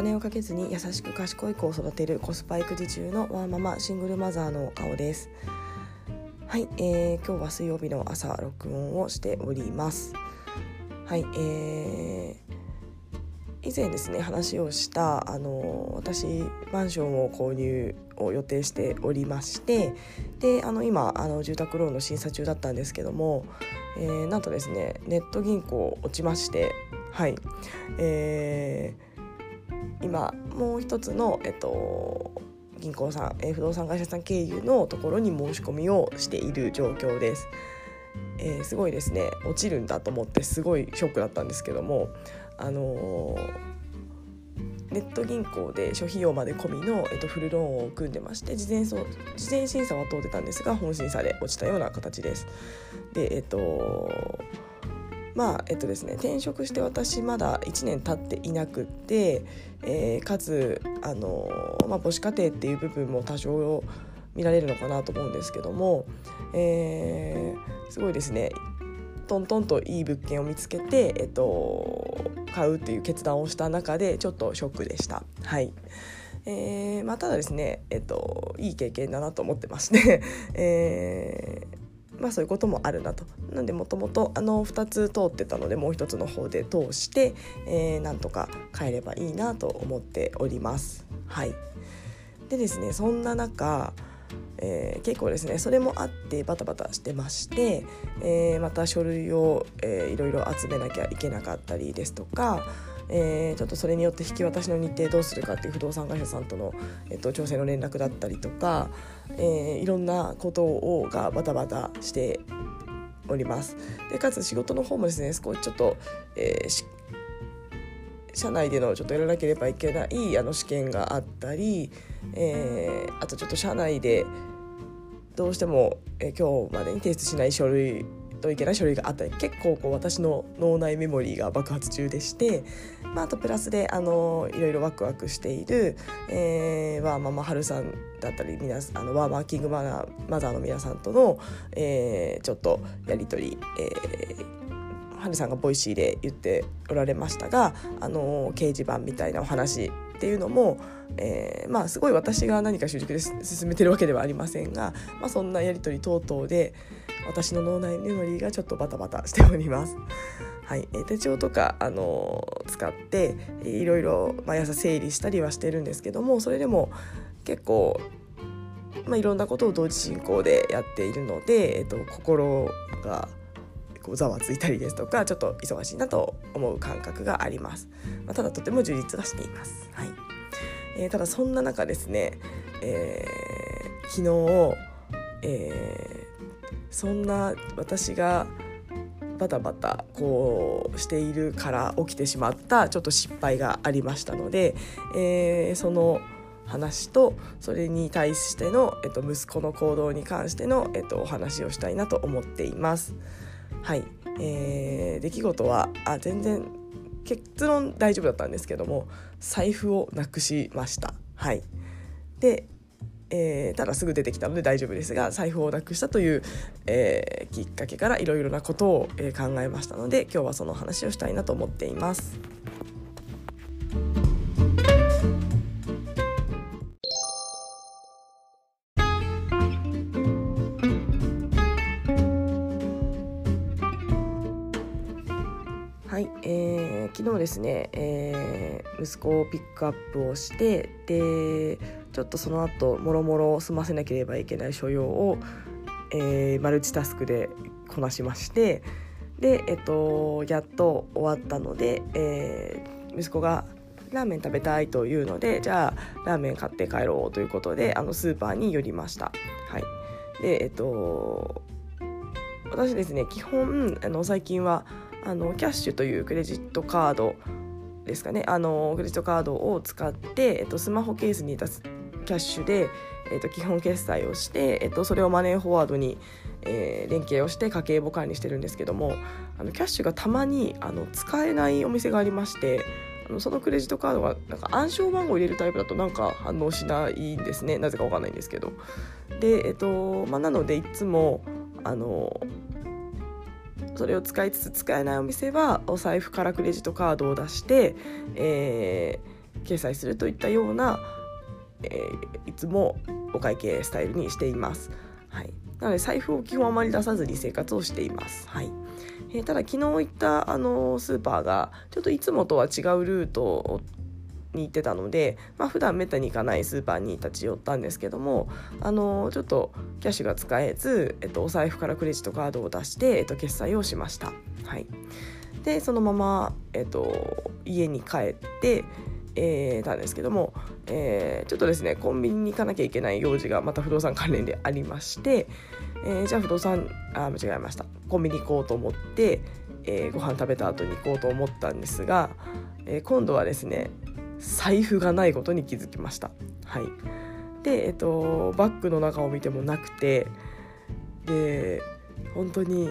金をかけずに優しく賢い子を育てるコスパ育児中のワーママシングルマザーの顔です。はい、えー、今日は水曜日の朝録音をしております。はいえー、以前ですね話をしたあの私マンションを購入を予定しておりましてであの今あの住宅ローンの審査中だったんですけども、えー、なんとですねネット銀行落ちましてはいえー今もう一つの、えっと、銀行さん、え不動産会社さん経由のところに申し込みをしている状況です。えー、すごいですね落ちるんだと思ってすごいショックだったんですけども、あのー、ネット銀行で諸費用まで込みの、えっと、フルローンを組んでまして事前事前審査は通ってたんですが本審査で落ちたような形です。でえっとまあえっとですね転職して私まだ1年経っていなくて、えー、かつあの、まあ、母子家庭っていう部分も多少見られるのかなと思うんですけども、えー、すごいですねトントンといい物件を見つけて、えっと、買うっていう決断をした中でちょっとショックでした。はいえーまあ、ただですね、えっと、いい経験だなと思ってまして、えーまあそういうこともあるなとなんでもともとあの2つ通ってたのでもう1つの方で通して、えー、なんとか帰ればいいなと思っております。はいでですねそんな中えー、結構ですねそれもあってバタバタしてまして、えー、また書類を、えー、いろいろ集めなきゃいけなかったりですとか、えー、ちょっとそれによって引き渡しの日程どうするかっていう不動産会社さんとの、えーと、調整の連絡だったりとか、えー、いろんなことをがバタバタしております。でかつ仕事の方もですね少しちょっと、えー、社内でのちょっとやらなければいけないあの試験があったり、えー、あとちょっと社内でどうしても、えー、今日までに提出しない書類といけない書類があったり結構こう私の脳内メモリーが爆発中でして、まあ、あとプラスであのいろいろワクワクしている、えー、ワーママハルさんだったり皆あのワーマーキングマナーマザーの皆さんとの、えー、ちょっとやり取り、えー、ハルさんが Voicy で言っておられましたがあの掲示板みたいなお話っていうのも、えー、まあすごい私が何か主軸で進めてるわけではありませんが、まあ、そんなやり取り等々で私の脳内メモリーがちょっとバタバタしております。はい、手帳とか、あの使っていろいろ毎朝整理したりはしてるんですけどもそれでも結構、まあ、いろんなことを同時進行でやっているので、えっと、心がこうざわついたりですとかちょっと忙しいなと思う感覚があります、まあ、ただとても充実はしています、はい。えー、ただそんな中ですね、えー、昨日、えー、そんな私がバタバタこうしているから起きてしまったちょっと失敗がありましたので、えー、その話とそれに対しての、えっと、息子の行動に関しての、えっと、お話をしたいなと思っています。はい、えー、出来事はあ全然結論大丈夫だったんですけども財布をなくしました。はい、で、えー、ただすぐ出てきたので大丈夫ですが財布をなくしたという、えー、きっかけからいろいろなことを、えー、考えましたので今日はその話をしたいなと思っています。昨日ですね、えー、息子をピックアップをしてでちょっとその後もろもろ済ませなければいけない所要を、えー、マルチタスクでこなしましてで、えっと、やっと終わったので、えー、息子がラーメン食べたいというのでじゃあラーメン買って帰ろうということであのスーパーに寄りました。はい、でえっと私ですね基本あの最近はあのキャッシュというクレジットカードですかねあのクレジットカードを使って、えっと、スマホケースに出すキャッシュで、えっと、基本決済をして、えっと、それをマネーフォワードに、えー、連携をして家計簿管理してるんですけどもあのキャッシュがたまにあの使えないお店がありましてあのそのクレジットカードがなんか暗証番号入れるタイプだとなんか反応しないんですね。なぜか分かんないんですけど。でえっとまあなのでいつもあのそれを使いつつ使えないお店はお財布からクレジットカードを出して、え決済するといったような、えー、いつもお会計スタイルにしています。はい、なので財布を基本あまり出さずに生活をしています。はいえー、ただ昨日行ったあのスーパーがちょっといつもとは違うルートに行ってたので、まあ普段めったに行かないスーパーに立ち寄ったんですけどもあのちょっとキャッシュが使えず、えっと、お財布からクレジットカードを出して、えっと、決済をしました。はい、でそのまま、えっと、家に帰ってえー、たんですけども、えー、ちょっとですねコンビニに行かなきゃいけない用事がまた不動産関連でありまして、えー、じゃあ不動産あ間違えましたコンビニ行こうと思って、えー、ご飯食べた後に行こうと思ったんですが、えー、今度はですね財布がないことに気づきました。はい、で、えっと、バッグの中を見てもなくてで本当に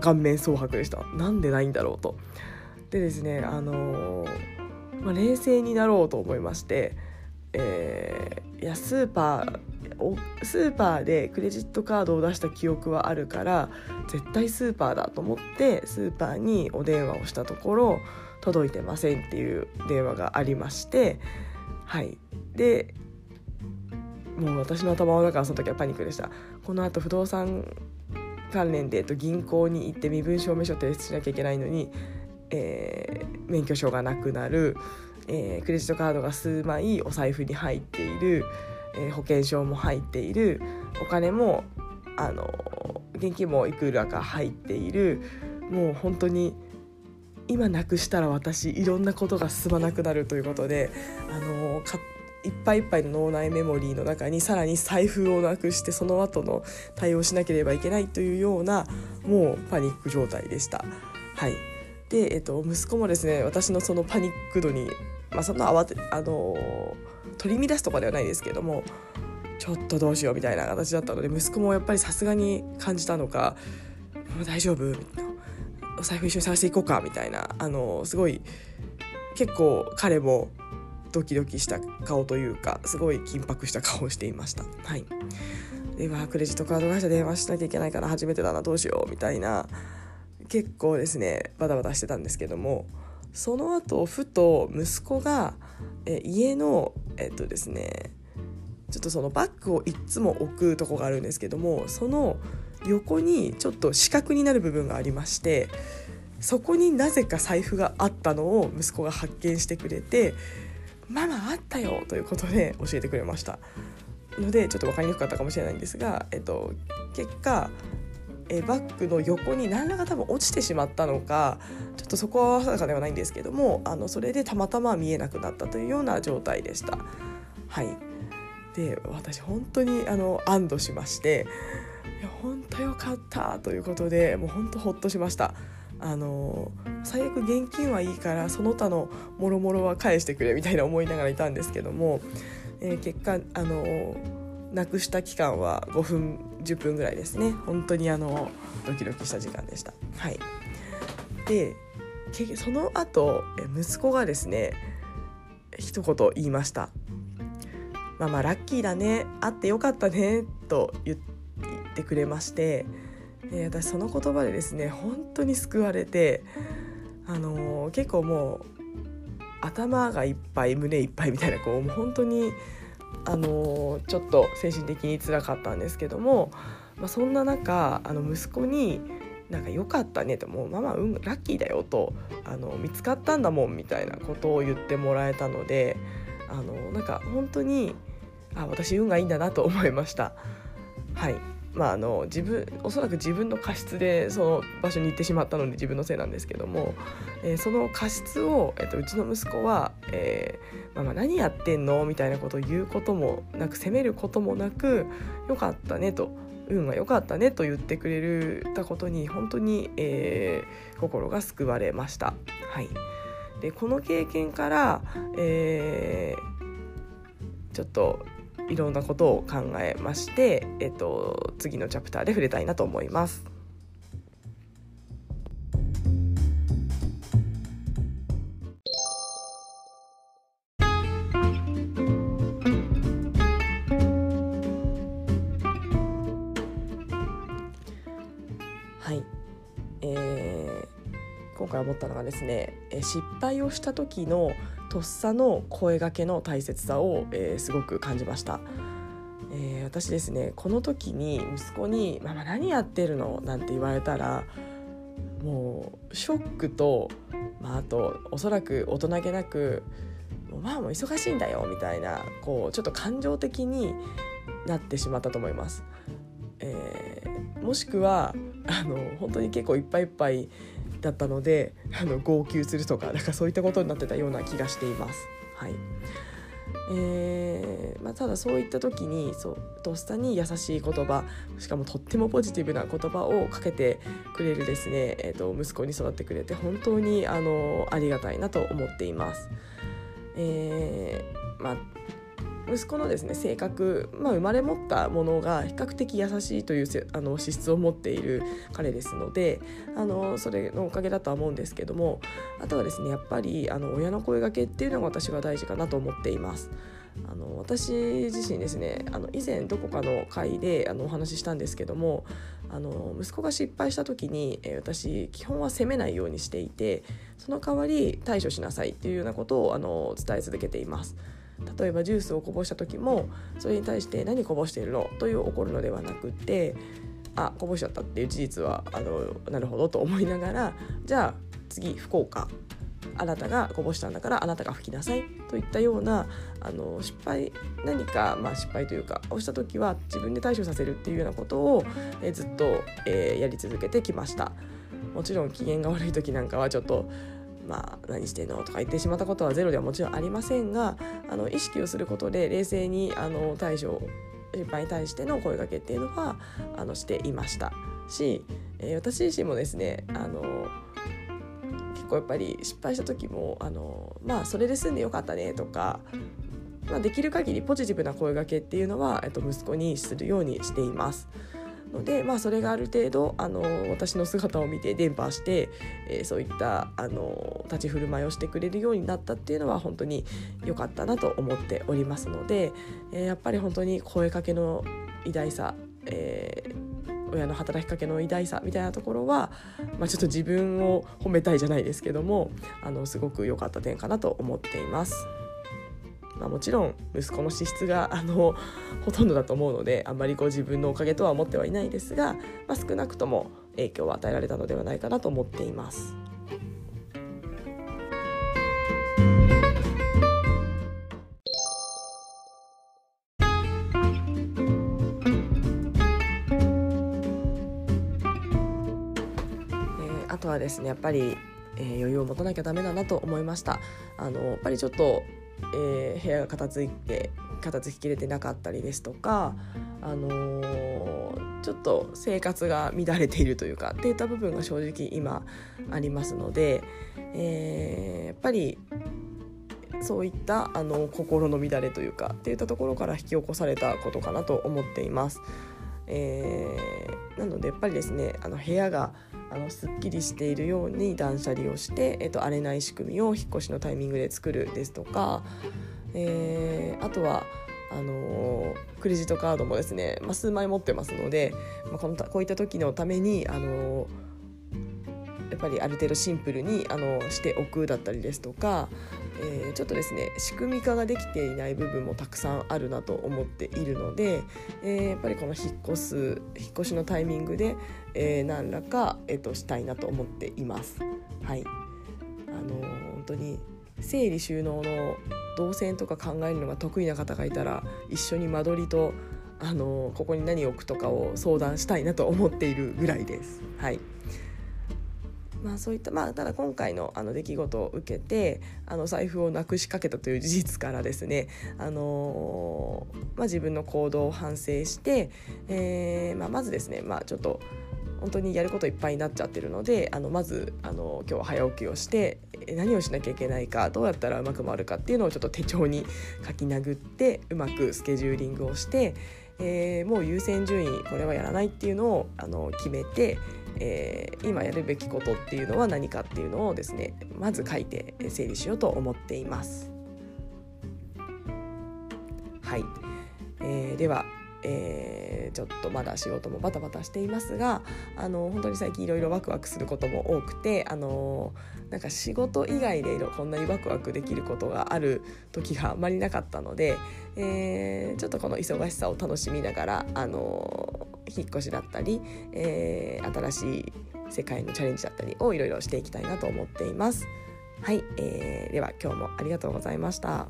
顔面蒼白でしたなんでないんだろうと。でですねあのまあ、冷静になろうと思いまして、えー、いやスーパースーパーでクレジットカードを出した記憶はあるから絶対スーパーだと思ってスーパーにお電話をしたところ届いてませんっていう電話がありましてはい。でもう私の頭の中はその時はパニックでした。このあと不動産関連で、えっと、銀行に行って身分証明書提出しなきゃいけないのに、えー、免許証がなくなる、えー、クレジットカードが数枚お財布に入っている、えー、保険証も入っているお金もあの現金もいくらか入っているもう本当に今なくしたら私いろんなことが進まなくなるということであのいっぱいいっぱいの脳内メモリーの中にさらに財布をなくしてその後の対応しなければいけないというようなもうパニック状態でした。はいで、えっと、息子もですね私のそのパニック度に、まあ、そんな慌てあの取り乱すとかではないですけどもちょっとどうしようみたいな形だったので息子もやっぱりさすがに感じたのか「もう大丈夫?」みたいなお財布一緒に探していこうかみたいなあのすごい結構彼もドキドキした顔というかすごい緊迫した顔をしていました。はい、ではクレジットカード会社電話しなきゃいけないから初めてだなどうしようみたいな結構ですねバタバタしてたんですけどもその後ふと息子がえ家のえっとですねちょっとそのバッグをいっつも置くとこがあるんですけどもその横にちょっと四角になる部分がありましてそこになぜか財布があったのを息子が発見してくれて「ママあったよ」ということで教えてくれました。のでちょっと分かりにくかったかもしれないんですが、えっと、結果えバッグの横に何らか多分落ちてしまったのかちょっとそこは定かではないんですけどもあのそれでたまたま見えなくなったというような状態でした。はいで私本当にあの安堵しましていや本当よかったということでもう本当ほっとしましたあの最悪現金はいいからその他のもろもろは返してくれみたいな思いながらいたんですけども、えー、結果あのなくした期間は5分10分ぐらいですね。本当にあのドキドキした時間でした。はい。でその後息子がですね一言言いましたまあまあラッキーだね。会ってよかったね。と言ってくれましてで私その言葉でですね本当に救われてあのー、結構もう頭がいっぱい胸いっぱいみたいなこうもう本当にあの、ちょっと精神的に辛かったんですけども、まあ、そんな中あの息子になんか良かったねともうママうんラッキーだよとあの見つかったんだもんみたいなことを言ってもらえたのであのなんか本当にあ私運がいいんだなと思いました。はい。まああの自分おそらく自分の過失でその場所に行ってしまったので自分のせいなんですけども、えー、その過失を、えーと、うちの息子は、えー、ママ何やってんの?」みたいなことを言うこともなく責めることもなく「よかったね」と「運が良かったね」と言ってくれたことに本当に、えー、心が救われました。はい、でこの経験から、えー、ちょっといろんなことを考えまして、えっと、次のチャプターで触れたいなと思います。失敗をした時のとっさの声がけの大切さを、えー、すごく感じました。えー、私ですねこの時に息子に「ママ何やってるの?」なんて言われたらもうショックと、まあ、あとおそらく大人げなく「もうまあも忙しいんだよ」みたいなこうちょっと感情的になってしまったと思います。えー、もしくはあの本当に結構いっぱいいっぱいだったのであの号泣するとかなんかそういったことになってたような気がしています。はいえーまあ、ただそういった時にそうとっさに優しい言葉しかもとってもポジティブな言葉をかけてくれるですね、えーと、息子に育ってくれて本当にあのありがたいなと思っています。えーまあ息子のですね性格、まあ、生まれ持ったものが比較的優しいというあの資質を持っている彼ですのであのそれのおかげだとは思うんですけどもあとはですねやっぱりあの親の声がけっていうのが私は大事かなと思っています。あの私自身ですねあの以前どこかの会であのお話ししたんですけどもあの息子が失敗した時に、えー、私基本は責めないようにしていてその代わり対処しなさいっていうようなことをあの伝え続けています。例えばジュースをこぼした時もそれに対して「何こぼしてるの?」という怒るのではなくて「あこぼしちゃった」っていう事実はあのなるほどと思いながらじゃあ次拭こうかあなたがこぼしたんだからあなたが拭きなさいといったようなあの失敗何か、まあ、失敗というかをした時は自分で対処させるっていうようなことを、えずっと、えー、やり続けてきました。もちろん機嫌が悪い時なんかはちょっとまあ、何してんの？とか言ってしまったことはゼロではもちろんありませんがあの意識をすることで冷静にあの対処失敗に対しての声かけっていうのはあのしていましたし、えー、私自身もですねあの結構やっぱり失敗した時もあのまあそれで済んでよかったねとか、まあ、できる限りポジティブな声かけっていうのは、えっと、息子にするようにしています。ので、まあ、それがある程度あの私の姿を見て伝播して、えー、そういったあの立ち振る舞いをしてくれるようになったっていうのは本当に良かったなと思っておりますので、えー、やっぱり本当に声かけの偉大さ、えー、親の働きかけの偉大さみたいなところは、まあ、ちょっと自分を褒めたいじゃないですけどもあのすごく良かった点かなと思っています。まあ、もちろん息子の資質が あのほとんどだと思うのであんまりこう自分のおかげとは思ってはいないですが、まあ、少なくとも影響を与えられたのではないかなと思っています。あとはですねやっぱり、えー、余裕を持たなきゃダメだなと思いましたあのやっぱりちょっとえー、部屋が片付いて片付ききれてなかったりですとか、あのー、ちょっと生活が乱れているというかっていった部分が正直今ありますので、えー、やっぱりそういったあの心の乱れというかっていったところから引き起こされたことかなと思っています。えー、なのでやっぱりですねあの部屋があのすっきりしているように断捨離をして、えーと、荒れない仕組みを引っ越しのタイミングで作るですとか、えー、あとはあのクレジットカードもですね、まあ、数枚持ってますので、まあ、このこういった時のためにあのやっぱりある程度シンプルにあのしておくだったりですとか、えー、ちょっとですね仕組み化ができていない部分もたくさんあるなと思っているので、えー、やっぱりこの引っ越す引っ越しのタイミングで、えー、何らか、えーと、したいなと思っています。はいあの本当に整理収納の動線とか考えるのが得意な方がいたら一緒に間取りとあのここに何を置くとかを相談したいなと思っているぐらいです。はいまあ、そういったまあただ今回のあの出来事を受けてあの財布をなくしかけたという事実からですね、あのー、まあ、自分の行動を反省して、えーまあ、まずですね、まあ、ちょっと本当にやることいっぱいになっちゃってるのであのまずあの今日は早起きをして何をしなきゃいけないかどうやったらうまく回るかっていうのをちょっと手帳に書き殴ってうまくスケジューリングをして、えー、もう優先順位これはやらないっていうのをあの決めてえー、今やるべきことっていうのは何かっていうのをですねまず書いて整理しようと思っています。はい、えー、ではえー、ちょっとまだ仕事もバタバタしていますがあの本当に最近いろいろワクワクすることも多くてあのなんか仕事以外でこんなにワクワクできることがある時があまりなかったので、えー、ちょっとこの忙しさを楽しみながらあの引っ越しだったり、えー、新しい世界のチャレンジだったりをいろいろしていきたいなと思っています。はい、えー、では今日もありがとうございました。